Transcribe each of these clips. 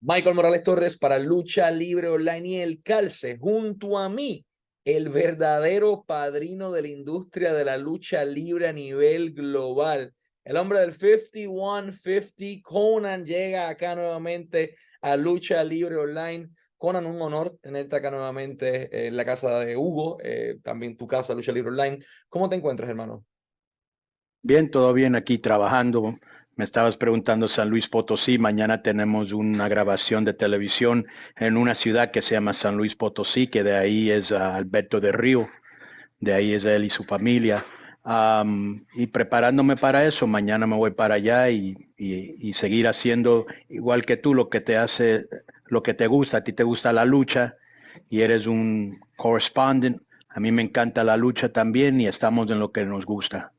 Michael Morales Torres para Lucha Libre Online y el Calce, junto a mí, el verdadero padrino de la industria de la lucha libre a nivel global. El hombre del 5150, Conan, llega acá nuevamente a Lucha Libre Online. Conan, un honor tenerte acá nuevamente en la casa de Hugo, eh, también tu casa, Lucha Libre Online. ¿Cómo te encuentras, hermano? Bien, todo bien aquí trabajando me estabas preguntando San Luis Potosí. Mañana tenemos una grabación de televisión en una ciudad que se llama San Luis Potosí, que de ahí es Alberto de Río. De ahí es él y su familia. y preparándome para eso, mañana me voy para allá y, y, seguir haciendo igual que tú lo que te hace, lo que te gusta. A ti te gusta la lucha y eres un correspondent. A mí me encanta la lucha también y estamos en lo que nos gusta.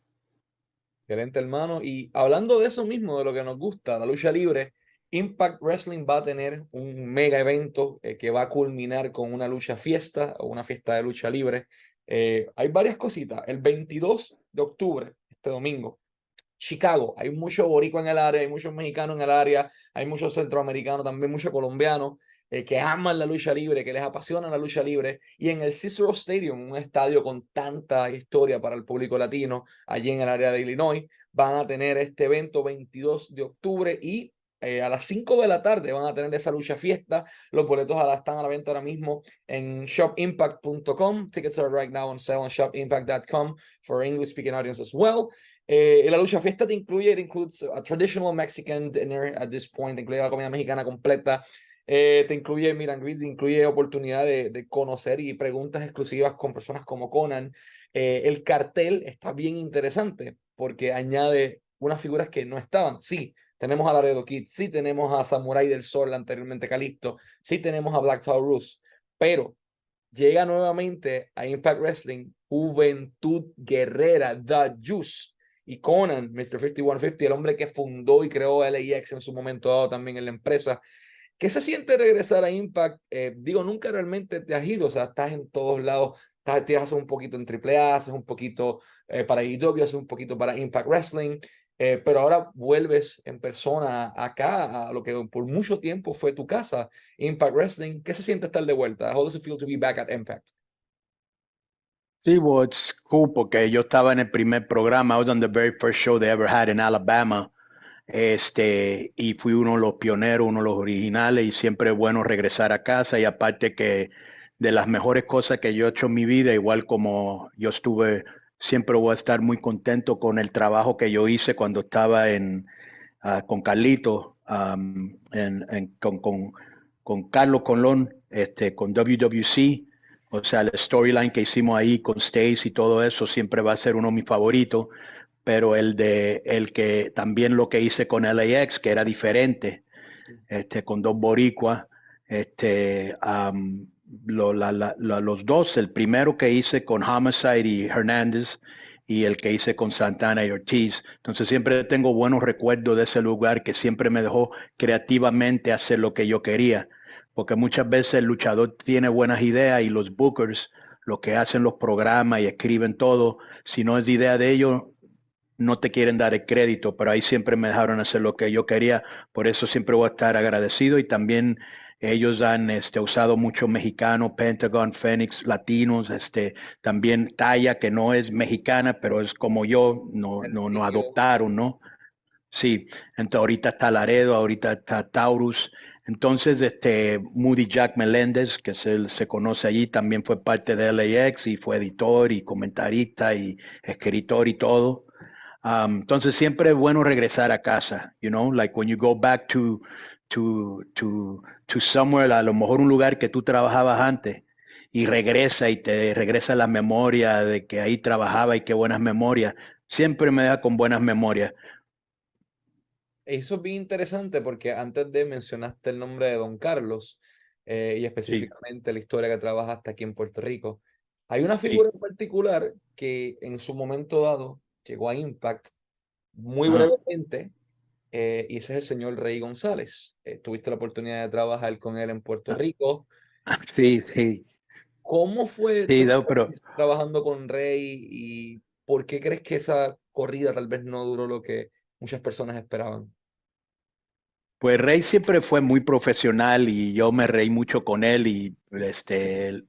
Excelente, hermano. Y hablando de eso mismo, de lo que nos gusta, la lucha libre, Impact Wrestling va a tener un mega evento eh, que va a culminar con una lucha fiesta o una fiesta de lucha libre. Eh, hay varias cositas. El 22 de octubre, este domingo, Chicago, hay mucho boricua en el área, hay muchos mexicanos en el área, hay muchos centroamericanos, también muchos colombianos. Eh, que aman la lucha libre, que les apasiona la lucha libre, y en el Cicero Stadium, un estadio con tanta historia para el público latino, allí en el área de Illinois, van a tener este evento 22 de octubre y eh, a las 5 de la tarde van a tener esa lucha fiesta. Los boletos están a la venta ahora mismo en shopimpact.com. Tickets are right now on sale on shopimpact.com for English speaking audience as well. Eh, la lucha fiesta incluye, it includes a traditional Mexican dinner at this point, incluye la comida mexicana completa, eh, te incluye Miran Grid, te incluye oportunidad de, de, conocer y preguntas exclusivas con personas como Conan. Eh, el cartel está bien interesante porque añade unas figuras que no estaban. Sí, tenemos a Laredo Kid, sí tenemos a Samurai del Sol, anteriormente Calisto, sí tenemos a Black Taurus, pero llega nuevamente a Impact Wrestling Juventud Guerrera, The Juice. Y Conan, Mr. 5150, el hombre que fundó y creó LAX en su momento dado también en la empresa, ¿Qué se siente regresar a Impact? Eh, digo, nunca realmente te has ido, o sea, estás en todos lados, estás, te haces un poquito en AAA, haces un poquito eh, para IW, haces un poquito para Impact Wrestling, eh, pero ahora vuelves en persona acá, a lo que por mucho tiempo fue tu casa, Impact Wrestling. ¿Qué se siente estar de vuelta? How does it feel to be back at Impact? Sí, well, cool porque yo estaba en el primer programa, I was on the very first show they ever had in Alabama. Este, y fui uno de los pioneros, uno de los originales, y siempre bueno regresar a casa. Y aparte que de las mejores cosas que yo he hecho en mi vida, igual como yo estuve, siempre voy a estar muy contento con el trabajo que yo hice cuando estaba en, ah, con Carlito, con, con, con, Carlos Colón, este, con WWC. O sea, el storyline que hicimos ahí con Stace y todo eso siempre va a ser uno de mis favoritos pero el de el que también lo que hice con LAX, que era diferente, este, con dos boricuas, este, los dos, el primero que hice con Homicide y Hernández y el que hice con Santana y Ortiz. Entonces siempre tengo buenos recuerdos de ese lugar que siempre me dejó creativamente hacer lo que yo quería, porque muchas veces el luchador tiene buenas ideas y los bookers, lo que hacen los programas y escriben todo, si no es idea de ellos, no te quieren dar el crédito, pero ahí siempre me dejaron hacer lo que yo quería, por eso siempre voy a estar agradecido y también ellos han este, usado mucho mexicano, Pentagon, Phoenix, latinos, este, también Talla, que no es mexicana, pero es como yo, no, no, no adoptaron, ¿no? Sí, entonces ahorita está Laredo, ahorita está Taurus, entonces este Moody Jack Meléndez, que se, se conoce allí, también fue parte de LAX y fue editor y comentarista y escritor y todo. Um, entonces siempre es bueno regresar a casa, you know, like when you go back to, to, to, to somewhere, a lo mejor un lugar que tú trabajabas antes y regresa y te regresa la memoria de que ahí trabajaba y qué buenas memorias. Siempre me da con buenas memorias. Eso es bien interesante porque antes de mencionaste el nombre de Don Carlos eh, y específicamente la historia que trabajaste aquí en Puerto Rico. Hay una figura en particular que en su momento dado llegó a Impact muy brevemente, eh, y ese es el señor Rey González. Eh, tuviste la oportunidad de trabajar con él en Puerto ah. Rico. Sí, sí. ¿Cómo fue sí, pero... trabajando con Rey y por qué crees que esa corrida tal vez no duró lo que muchas personas esperaban? Pues Rey siempre fue muy profesional y yo me reí mucho con él y este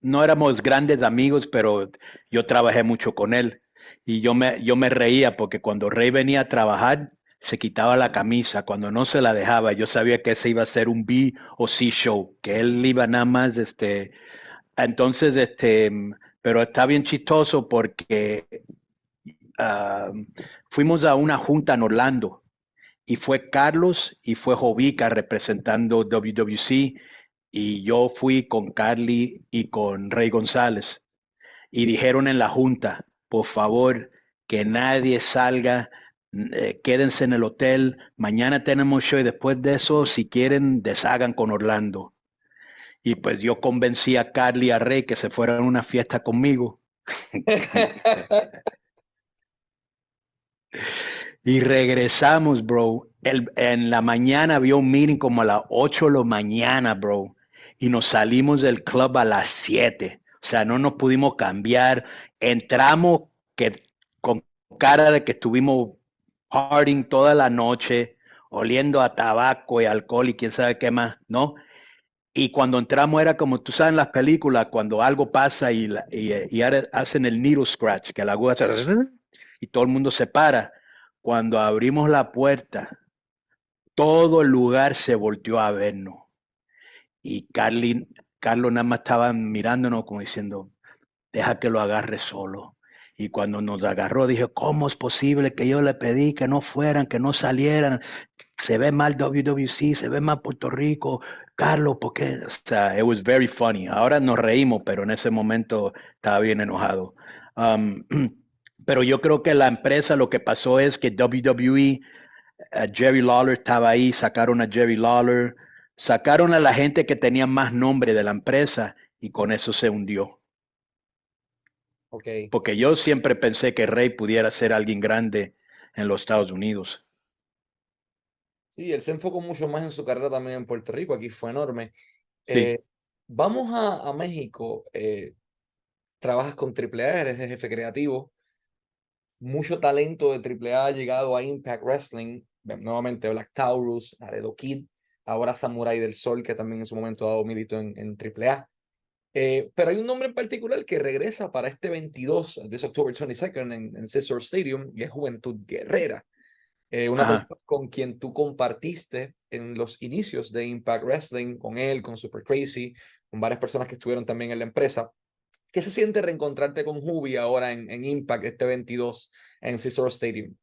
no éramos grandes amigos, pero yo trabajé mucho con él y yo me, yo me reía porque cuando Rey venía a trabajar se quitaba la camisa, cuando no se la dejaba, yo sabía que ese iba a ser un B o C show, que él iba nada más, este, entonces, este, pero está bien chistoso porque ah, fuimos a una junta en Orlando y fue Carlos y fue Jovica representando WWC y yo fui con Carly y con Rey González y dijeron en la junta, por favor, que nadie salga, eh, quédense en el hotel, mañana tenemos show y después de eso, si quieren, deshagan con Orlando. Y pues yo convencí a Carly y a Rey que se fueran a una fiesta conmigo. y regresamos, bro. El, en la mañana había un meeting como a las 8 de la mañana, bro y nos salimos del club a las 7. O sea, no nos pudimos cambiar. Entramos que, con cara de que estuvimos partying toda la noche, oliendo a tabaco y alcohol y quién sabe qué más, ¿no? Y cuando entramos era como tú sabes en las películas, cuando algo pasa y, y, hacen el needle scratch, que la aguja se... y todo el mundo se para. Cuando abrimos la puerta, todo el lugar se volteó a vernos y Carly, Carlos nada más estaba mirándonos como diciendo, deja que lo agarre solo. Y cuando nos agarró, dije, ¿cómo es posible que yo le pedí que no fueran, que no salieran? Se ve mal WWC, se ve mal Puerto Rico. Carlos, ¿por qué? O sea, it was very funny. Ahora nos reímos, pero en ese momento estaba bien enojado. Um, pero yo creo que la empresa lo que pasó es que WWE, eh, Jerry Lawler estaba ahí, sacaron a Jerry Lawler, Sacaron a la gente que tenía más nombre de la empresa y con eso se hundió. Okay. Porque yo siempre pensé que Rey pudiera ser alguien grande en los Estados Unidos. Sí, él se enfocó mucho más en su carrera también en Puerto Rico, aquí fue enorme. Eh, vamos a, México, eh, trabajas con AAA, eres el jefe creativo. Mucho talento de AAA ha llegado a Impact Wrestling, nuevamente Black Taurus, Laredo Kid, ahora Samurai del Sol, que también en su momento ha dado milito en, en AAA. Eh, pero hay un nombre en particular que regresa para este 22 de October 22nd en, en Scissor Stadium y es Juventud Guerrera. Eh, una persona con quien tú compartiste en los inicios de Impact Wrestling, con él, con Super Crazy, con varias personas que estuvieron también en la empresa. ¿Qué se siente reencontrarte con Hubi ahora en, en Impact este 22 en Scissor Stadium?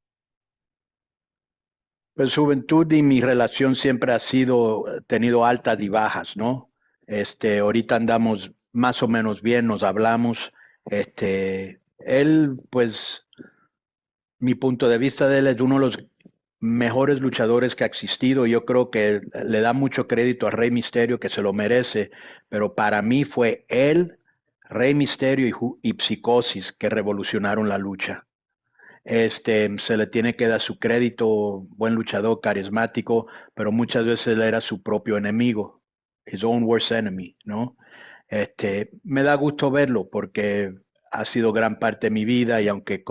Pues juventud y mi relación siempre ha sido, tenido altas y bajas, ¿no? Este, ahorita andamos más o menos bien, nos hablamos. Este, él, pues, mi punto de vista de él es uno de los mejores luchadores que ha existido. Yo creo que le da mucho crédito a Rey Misterio, que se lo merece, pero para mí fue él, Rey Misterio y, y Psicosis que revolucionaron la lucha. Este, se le tiene que dar su crédito, buen luchador, carismático, pero muchas veces era su propio enemigo, his own worst enemy, ¿no? Este, me da gusto verlo porque ha sido gran parte de mi vida y aunque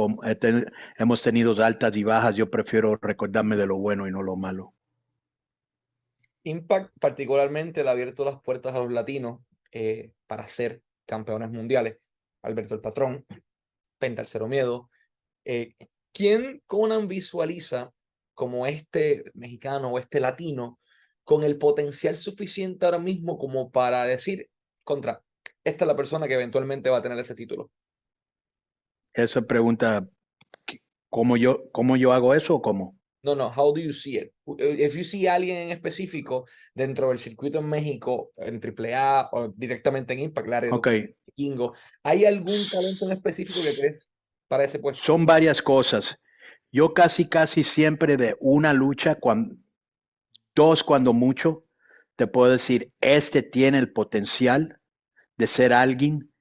hemos tenido altas y bajas, yo prefiero recordarme de lo bueno y no lo malo. Impact particularmente le ha abierto las puertas a los latinos eh, para ser campeones mundiales. Alberto el Patrón, Penta el Cero Miedo, eh, ¿Quién Conan visualiza como este mexicano o este latino con el potencial suficiente ahora mismo como para decir, contra, esta es la persona que eventualmente va a tener ese título? Esa pregunta, ¿cómo yo, cómo yo hago eso o cómo? No, no, how do you see it? If you see a alguien en específico dentro del circuito en México, en AAA o directamente en Impact, claro, okay. Kingo, ¿hay algún talento en específico que crees para ese puesto? Son varias cosas. Yo casi, casi siempre de una lucha, cuando, dos cuando mucho, te puedo decir, este tiene el potencial de ser alguien,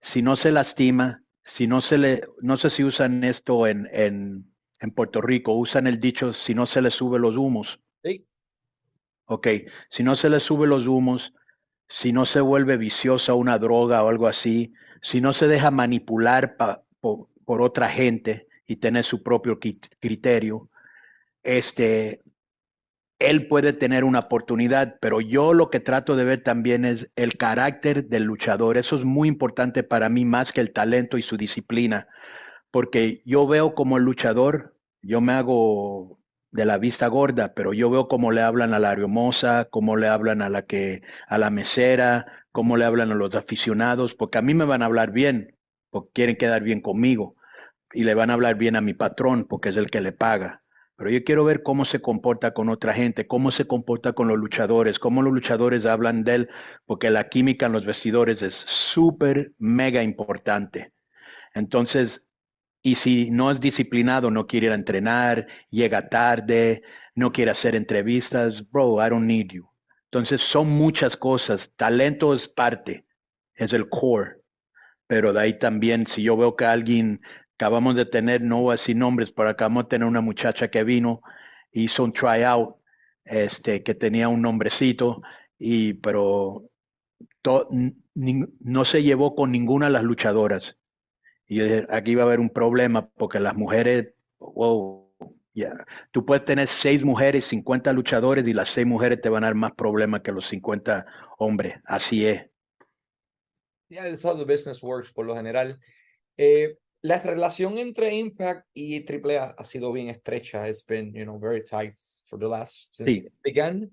si no se lastima, si no se le, no sé si usan esto en, en, en Puerto Rico, usan el dicho, si no se le sube los humos. Sí. Ok, si no se le sube los humos, si no se vuelve viciosa una droga o algo así, si no se deja manipular pa, por otra gente y tener su propio criterio. Este, él puede tener una oportunidad, pero yo lo que trato de ver también es el carácter del luchador. Eso es muy importante para mí más que el talento y su disciplina, porque yo veo como el luchador, yo me hago de la vista gorda, pero yo veo cómo le hablan a la hermosa, cómo le hablan a la que a la mesera, cómo le hablan a los aficionados, porque a mí me van a hablar bien, porque quieren quedar bien conmigo y le van a hablar bien a mi patrón porque es el que le paga. Pero yo quiero ver cómo se comporta con otra gente, cómo se comporta con los luchadores, cómo los luchadores hablan de él, porque la química en los vestidores es súper, mega importante. Entonces, y si no es disciplinado, no quiere ir a entrenar, llega tarde, no quiere hacer entrevistas, bro, I don't need you. Entonces, son muchas cosas. Talento es parte, es el core. Pero de ahí también, si yo veo que alguien Acabamos de tener, no voy a nombres, pero acabamos de tener una muchacha que vino, hizo un tryout, este, que tenía un nombrecito, y, pero no se llevó con ninguna de las luchadoras. Y aquí va a haber un problema porque las mujeres, wow, ya tú puedes tener seis mujeres, 50 luchadores y las seis mujeres te van a dar más problemas que los 50 hombres. Así es. Yeah, that's how the business works por lo general. Eh, la relación entre Impact y AAA ha sido bien estrecha. It's been, you know, very tight for the last since sí. it began.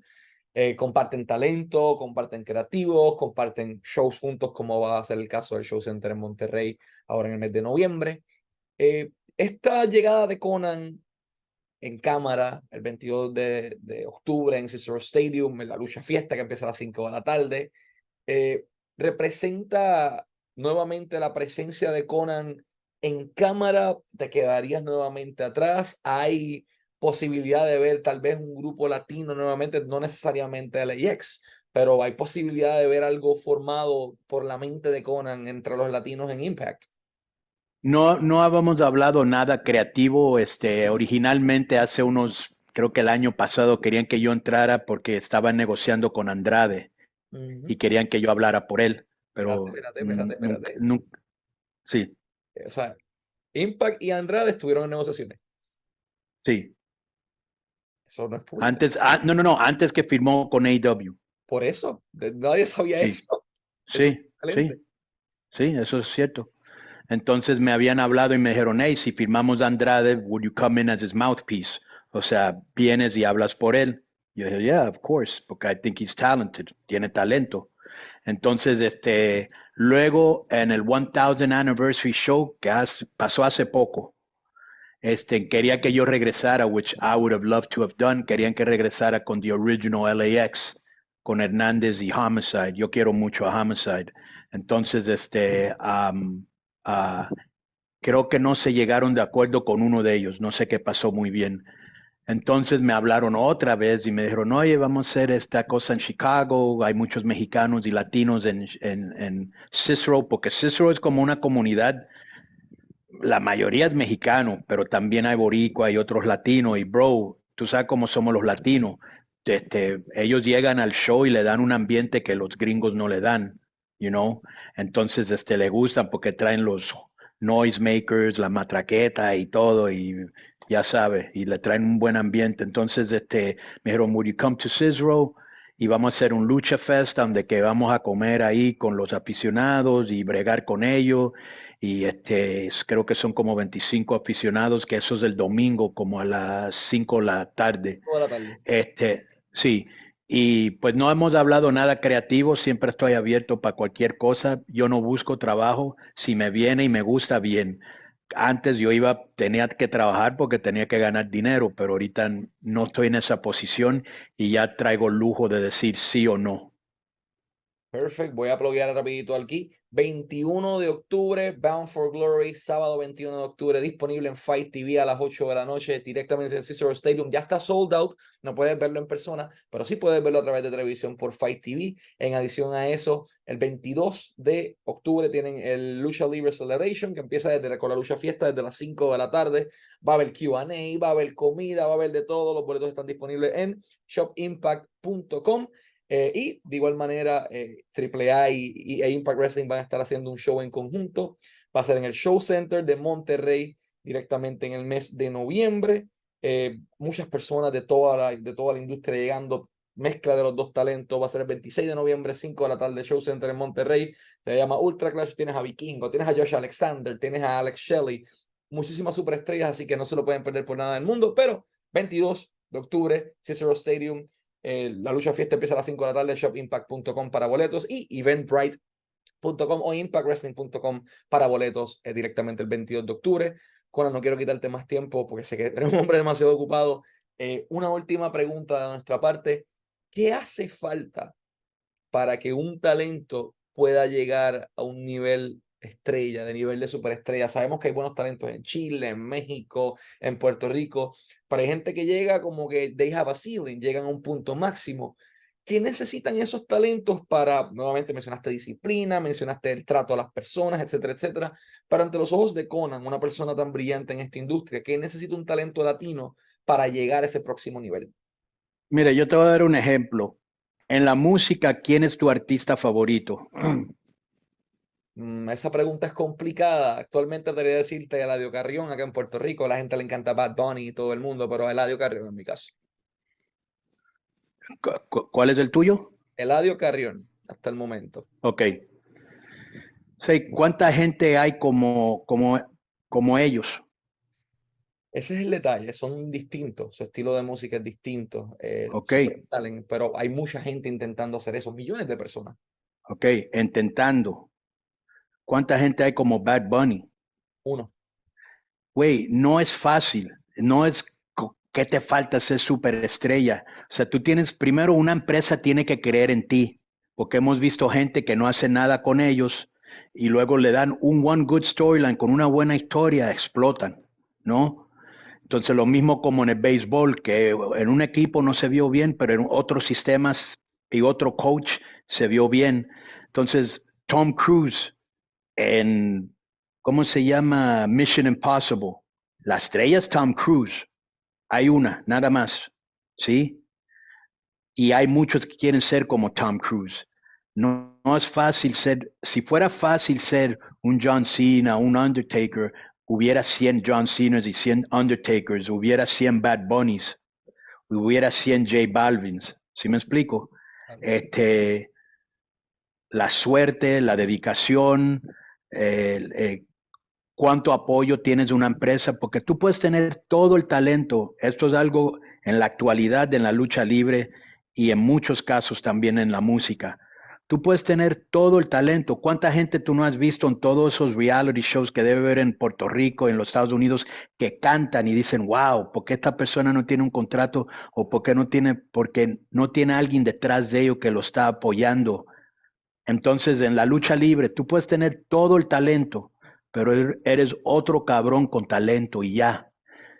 Eh, comparten talento, comparten creativos, comparten shows juntos, como va a ser el caso del Show Center en Monterrey ahora en el mes de noviembre. Eh, esta llegada de Conan en cámara el 22 de, de octubre en Cicero Stadium, en la lucha fiesta que empieza a las 5 de la tarde, eh, representa nuevamente la presencia de Conan en cámara te quedarías nuevamente atrás. Hay posibilidad de ver tal vez un grupo latino nuevamente, no necesariamente LAX, pero hay posibilidad de ver algo formado por la mente de Conan entre los latinos en Impact. No, no habíamos hablado nada creativo. Este, originalmente hace unos, creo que el año pasado querían que yo entrara porque estaban negociando con Andrade uh -huh. y querían que yo hablara por él, pero espérate, espérate, espérate, espérate. sí. O sea, Impact y Andrade estuvieron en negociaciones. Sí. Eso no es público. Antes, ah, no, no, no, antes que firmó con AW. Por eso, nadie sabía sí. eso. Sí, eso sí, sí, eso es cierto. Entonces me habían hablado y me dijeron, hey, si firmamos a Andrade, would you come in as his mouthpiece? O sea, vienes y hablas por él. Yo dije, yeah, of course, porque I think he's talented, tiene talento. Entonces, este, luego en el 1000 Anniversary Show, que pasó hace poco, este, quería que yo regresara, which I would have loved to have done. Querían que regresara con the original LAX, con Hernández y Homicide. Yo quiero mucho a Homicide. Entonces, este, um, uh, creo que no se llegaron de acuerdo con uno de ellos. No sé qué pasó muy bien. Entonces me hablaron otra vez y me dijeron, oye, vamos a hacer esta cosa en Chicago, hay muchos mexicanos y latinos en, en, en, Cicero, porque Cicero es como una comunidad, la mayoría es mexicano, pero también hay boricua, hay otros latinos, y bro, tú sabes cómo somos los latinos, este, ellos llegan al show y le dan un ambiente que los gringos no le dan, you know, entonces este, le gustan porque traen los noisemakers, la matraqueta y todo, y ya sabe, y le traen un buen ambiente. Entonces, este, me dijeron, would you come to Cicero? Y vamos a hacer un lucha fest donde que vamos a comer ahí con los aficionados y bregar con ellos. Y este, creo que son como 25 aficionados, que eso es el domingo, como a las 5 de la tarde. Toda la tarde. Este, sí. Y pues no hemos hablado nada creativo, siempre estoy abierto para cualquier cosa. Yo no busco trabajo, si me viene y me gusta bien antes yo iba, tenía que trabajar porque tenía que ganar dinero, pero ahorita no estoy en esa posición y ya traigo el lujo de decir sí o no. Perfecto, voy a pluguear rapidito aquí. 21 de octubre, Bound for Glory, sábado 21 de octubre, disponible en Fight TV a las 8 de la noche, directamente en Cicero Stadium. Ya está sold out, no puedes verlo en persona, pero sí puedes verlo a través de televisión por Fight TV. En adición a eso, el 22 de octubre tienen el Lucha Libre Celebration, que empieza desde con la lucha fiesta desde las 5 de la tarde. Va a haber QA, va a haber comida, va a haber de todo. Los boletos están disponibles en shopimpact.com. Eh, y de igual manera, eh, AAA y, e Impact Wrestling van a estar haciendo un show en conjunto. Va a ser en el Show Center de Monterrey directamente en el mes de noviembre. eh, muchas personas de toda, la, de toda la industria llegando, mezcla de los dos talentos, va a ser el 26 de noviembre, 5 de la tarde, Show Center en Monterrey, se llama Ultra Clash, tienes a Vikingo, tienes a Josh Alexander, tienes a Alex Shelley, muchísimas superestrellas, así que no se lo pueden perder por nada del mundo, pero 22 de octubre, Cicero Stadium, eh, la lucha fiesta empieza a las 5 de la tarde, shopimpact.com para boletos y eventbrite.com o impactwrestling.com para boletos eh, directamente el 22 de octubre. Conan, no quiero quitarte más tiempo porque sé que eres un hombre demasiado ocupado. Eh, una última pregunta de nuestra parte. ¿Qué hace falta para que un talento pueda llegar a un nivel estrella, de nivel de superestrella? Sabemos que hay buenos talentos en Chile, en México, en Puerto Rico, pero hay gente que llega como que they have a ceiling, llegan a un punto máximo. ¿Qué necesitan esos talentos para, nuevamente mencionaste disciplina, mencionaste el trato a las personas, etcétera, etcétera, para ante los ojos de Conan, una persona tan brillante en esta industria, ¿qué necesita un talento latino para llegar a ese próximo nivel? Mira, yo te voy a dar un ejemplo. En la música, ¿quién es tu artista favorito? Mm, esa pregunta es complicada. Actualmente debería decirte Eladio Carrión acá en Puerto Rico. A la gente le encanta Bad Bunny y todo el mundo, pero Eladio Carrión en mi caso. ¿Cuál es el tuyo? Eladio Carrión, hasta el momento. Ok. ¿Cuánta gente hay como, como, como ellos? Ese es el detalle, son distintos, su estilo de música es distinto. Eh, ok. Salen, pero hay mucha gente intentando hacer eso, millones de personas. Ok, intentando. ¿Cuánta gente hay como Bad Bunny? Uno. Güey, no es fácil, no es ¿Qué te falta ser superestrella? O sea, tú tienes, primero una empresa tiene que creer en ti, porque hemos visto gente que no hace nada con ellos y luego le dan un one good storyline con una buena historia, explotan, ¿no? Entonces lo mismo como en el béisbol, que en un equipo no se vio bien, pero en otros sistemas y otro coach se vio bien. Entonces, Tom Cruise en, ¿cómo se llama? Mission Impossible. La estrella es Tom Cruise hay una, nada más, ¿sí? Y hay muchos que quieren ser como Tom Cruise. No, es fácil ser, si fuera fácil ser un John Cena, un Undertaker, hubiera 100 John Cenas y 100 Undertakers, hubiera 100 Bad Bunnies, hubiera 100 J Balvins, ¿sí me explico? Este, la suerte, la dedicación, eh, cuánto apoyo tienes de una empresa, porque tú puedes tener todo el talento. Esto es algo en la actualidad, en la lucha libre y en muchos casos también en la música. Tú puedes tener todo el talento. ¿Cuánta gente tú no has visto en todos esos reality shows que debe haber en Puerto Rico, en los Estados Unidos, que cantan y dicen, wow, ¿por qué esta persona no tiene un contrato o por qué no tiene, porque no tiene alguien detrás de ello que lo está apoyando? Entonces, en la lucha libre, tú puedes tener todo el talento, pero er, eres otro cabrón con talento y ya.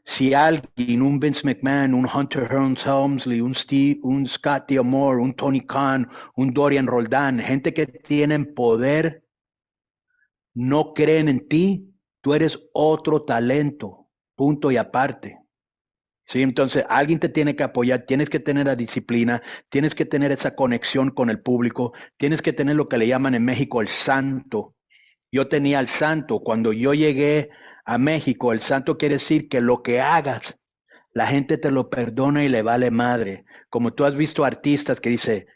Si alguien, un Vince McMahon, un Hunter Hearns Helmsley, un Steve, un Scott D'Amore, un Tony Khan, un Dorian Roldán, gente que tienen poder, no creen en ti, tú eres otro talento, punto y aparte. Sí, entonces alguien te tiene que apoyar, tienes que tener la disciplina, tienes que tener esa conexión con el público, tienes que tener lo que le llaman en México el santo, yo tenía al santo. Cuando yo llegué a México, el santo quiere decir que lo que hagas, la gente te lo perdona y le vale madre. Como tú has visto artistas que dice,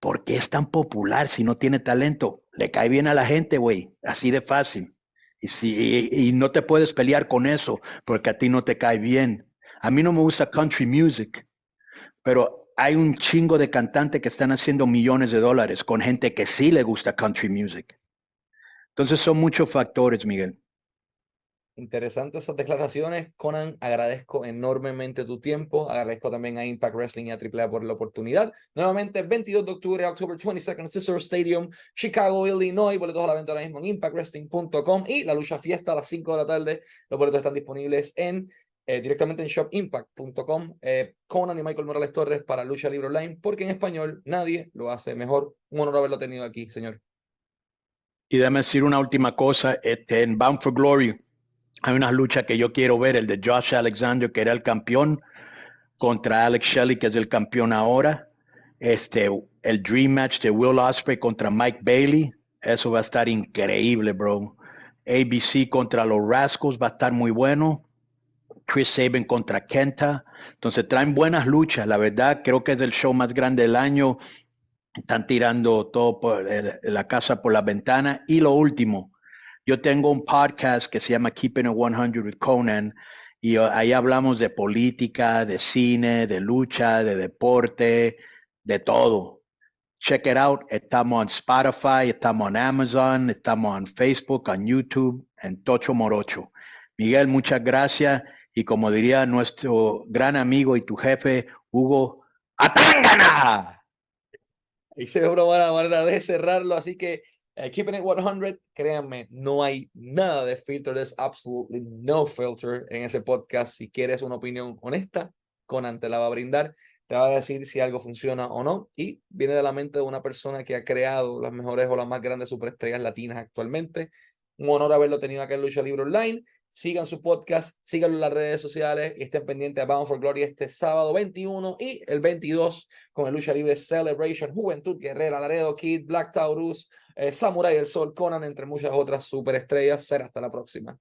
¿por qué es tan popular si no tiene talento? Le cae bien a la gente, güey, así de fácil. Y, si, y, no te puedes pelear con eso porque a ti no te cae bien. A mí no me gusta country music, pero hay un chingo de cantantes que están haciendo millones de dólares con gente que sí le gusta country music. Entonces son muchos factores, Miguel. Interesantes esas declaraciones, Conan. Agradezco enormemente tu tiempo. Agradezco también a Impact Wrestling y a AAA por la oportunidad. Nuevamente, 22 de octubre, October 22nd, Cicero Stadium, Chicago, Illinois. Boletos a la venta ahora mismo en impactwrestling.com y la lucha fiesta a las 5 de la tarde. Los boletos están disponibles en eh, directamente en shopimpact.com. Eh, Conan y Michael Morales Torres para Lucha Libre Online, porque en español nadie lo hace mejor. Un honor haberlo tenido aquí, señor. Y déjame decir una última cosa, este, en Bound for Glory hay una lucha que yo quiero ver, el de Josh Alexander, que era el campeón, contra Alex Shelley, que es el campeón ahora. Este, el Dream Match de Will Ospreay contra Mike Bailey, eso va a estar increíble, bro. ABC contra los Rascals va a estar muy bueno. Chris Sabin contra Kenta. Entonces traen buenas luchas. La verdad, creo que es el show más grande del año. Están tirando todo por la casa por la ventana. Y lo último, yo tengo un podcast que se llama Keeping It 100 with Conan. Y ahí hablamos de política, de cine, de lucha, de deporte, de todo. Check it out. Estamos en Spotify, estamos en Amazon, estamos en Facebook, en YouTube, en Tocho Morocho. Miguel, muchas gracias. Y como diría nuestro gran amigo y tu jefe, Hugo, ¡Atángana! Se una buena manera de cerrarlo. Así que uh, Keeping It 100, créanme, no hay nada de filter. There's absolutely no filter en ese podcast. Si quieres una opinión honesta, Conan te la va a brindar. Te va a decir si algo funciona o no. Y viene de la mente de una persona que ha creado las mejores o las más grandes superestrellas latinas actualmente. Un honor haberlo tenido acá en Lucha Libre Online sigan su podcast, síganlo en las redes sociales y estén pendientes a Bound for Glory este sábado 21 y el 22 con el Lucha Libre Celebration, Juventud Guerrera, Laredo Kid, Black Taurus, eh, Samurai del Sol, Conan, entre muchas otras superestrellas. Será hasta la próxima.